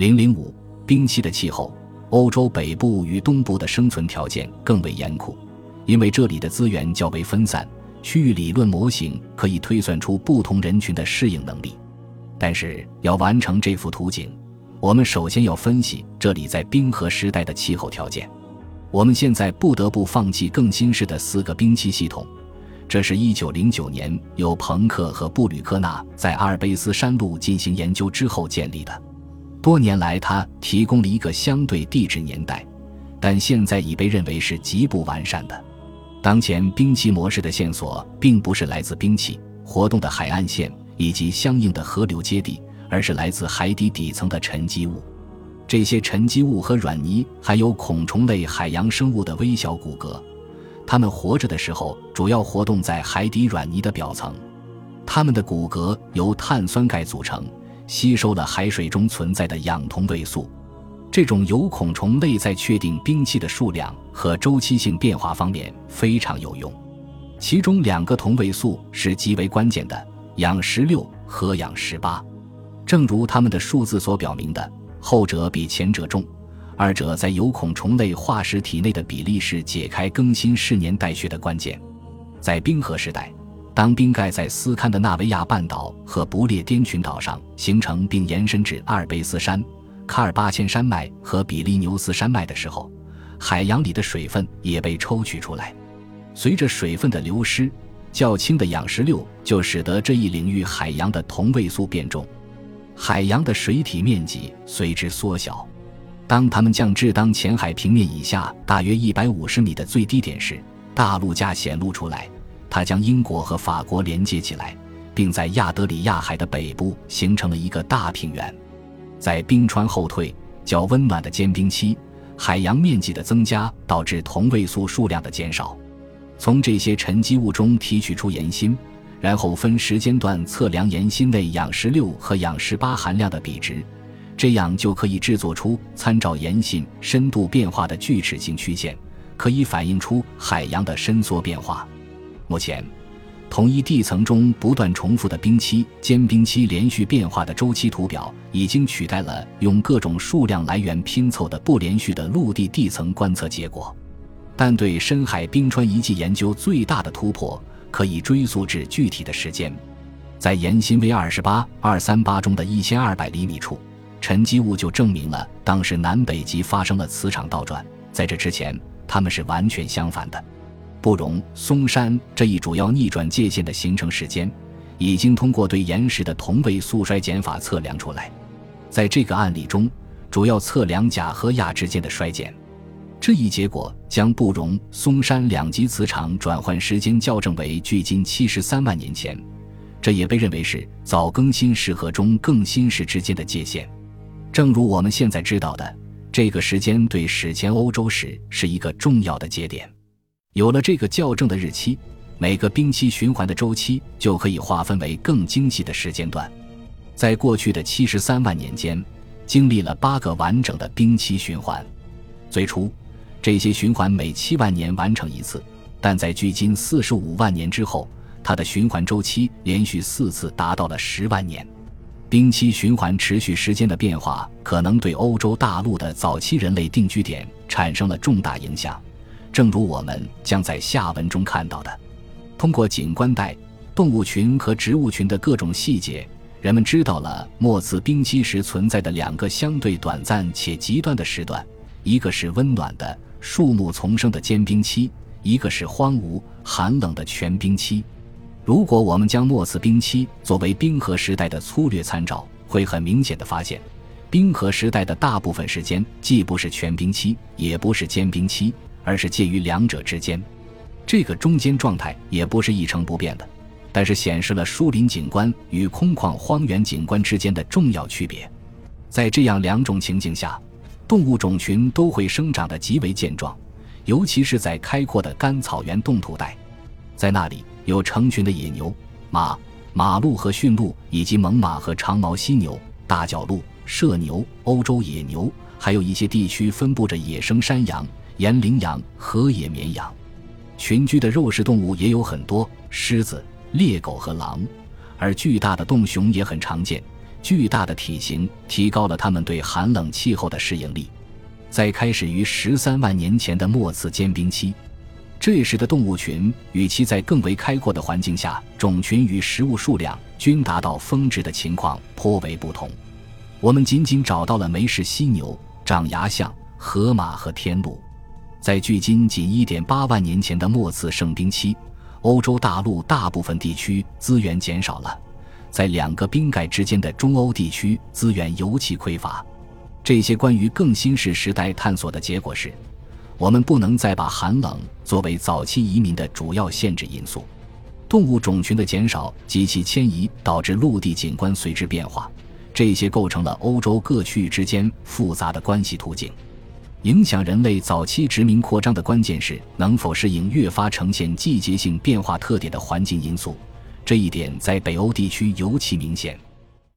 零零五，冰期的气候，欧洲北部与东部的生存条件更为严酷，因为这里的资源较为分散，区域理论模型可以推算出不同人群的适应能力。但是，要完成这幅图景，我们首先要分析这里在冰河时代的气候条件。我们现在不得不放弃更新式的四个冰期系统，这是一九零九年由朋克和布吕克纳在阿尔卑斯山路进行研究之后建立的。多年来，它提供了一个相对地质年代，但现在已被认为是极不完善的。当前冰期模式的线索并不是来自冰期活动的海岸线以及相应的河流接地，而是来自海底底层的沉积物。这些沉积物和软泥含有孔虫类海洋生物的微小骨骼，它们活着的时候主要活动在海底软泥的表层。它们的骨骼由碳酸钙组成，吸收了海水中存在的氧同位素。这种有孔虫类在确定冰期的数量和周期性变化方面非常有用，其中两个同位素是极为关键的：氧十六和氧十八。正如它们的数字所表明的。后者比前者重，二者在有孔虫类化石体内的比例是解开更新世年代学的关键。在冰河时代，当冰盖在斯堪的纳维亚半岛和不列颠群岛上形成并延伸至阿尔卑斯山、卡尔巴阡山脉和比利牛斯山脉的时候，海洋里的水分也被抽取出来。随着水分的流失，较轻的氧十六就使得这一领域海洋的同位素变重。海洋的水体面积随之缩小。当它们降至当浅海平面以下大约一百五十米的最低点时，大陆架显露出来。它将英国和法国连接起来，并在亚德里亚海的北部形成了一个大平原。在冰川后退、较温暖的间冰期，海洋面积的增加导致同位素数量的减少。从这些沉积物中提取出岩芯。然后分时间段测量岩芯内氧十六和氧十八含量的比值，这样就可以制作出参照岩芯深度变化的锯齿形曲线，可以反映出海洋的伸缩变化。目前，同一地层中不断重复的冰期间冰期连续变化的周期图表，已经取代了用各种数量来源拼凑的不连续的陆地地层观测结果。但对深海冰川遗迹研究最大的突破。可以追溯至具体的时间，在岩心 V 二十八二三八中的一千二百厘米处，沉积物就证明了当时南北极发生了磁场倒转。在这之前，它们是完全相反的。布容松山这一主要逆转界限的形成时间，已经通过对岩石的同位素衰减法测量出来。在这个案例中，主要测量钾和氩之间的衰减。这一结果将不容松山两极磁场转换时间校正为距今七十三万年前，这也被认为是早更新世和中更新世之间的界限。正如我们现在知道的，这个时间对史前欧洲史是一个重要的节点。有了这个校正的日期，每个冰期循环的周期就可以划分为更精细的时间段。在过去的七十三万年间，经历了八个完整的冰期循环。最初。这些循环每七万年完成一次，但在距今四十五万年之后，它的循环周期连续四次达到了十万年。冰期循环持续时间的变化，可能对欧洲大陆的早期人类定居点产生了重大影响，正如我们将在下文中看到的。通过景观带、动物群和植物群的各种细节，人们知道了末次冰期时存在的两个相对短暂且极端的时段，一个是温暖的。树木丛生的间冰期，一个是荒芜寒冷的全冰期。如果我们将末次冰期作为冰河时代的粗略参照，会很明显的发现，冰河时代的大部分时间既不是全冰期，也不是间冰期，而是介于两者之间。这个中间状态也不是一成不变的，但是显示了树林景观与空旷荒原景观之间的重要区别。在这样两种情境下。动物种群都会生长得极为健壮，尤其是在开阔的干草原冻土带，在那里有成群的野牛、马、马鹿和驯鹿，以及猛犸和长毛犀牛、大角鹿、麝牛、欧洲野牛，还有一些地区分布着野生山羊、岩羚羊河野绵羊。群居的肉食动物也有很多，狮子、猎狗和狼，而巨大的洞熊也很常见。巨大的体型提高了它们对寒冷气候的适应力。在开始于十三万年前的末次间冰期，这时的动物群与其在更为开阔的环境下种群与食物数量均达到峰值的情况颇为不同。我们仅仅找到了梅氏犀牛、长牙象、河马和天鹿。在距今仅一点八万年前的末次盛冰期，欧洲大陆大部分地区资源减少了，在两个冰盖之间的中欧地区资源尤其匮乏。这些关于更新世时代探索的结果是，我们不能再把寒冷作为早期移民的主要限制因素。动物种群的减少及其迁移导致陆地景观随之变化，这些构成了欧洲各区域之间复杂的关系途径。影响人类早期殖民扩张的关键是能否适应越发呈现季节性变化特点的环境因素，这一点在北欧地区尤其明显。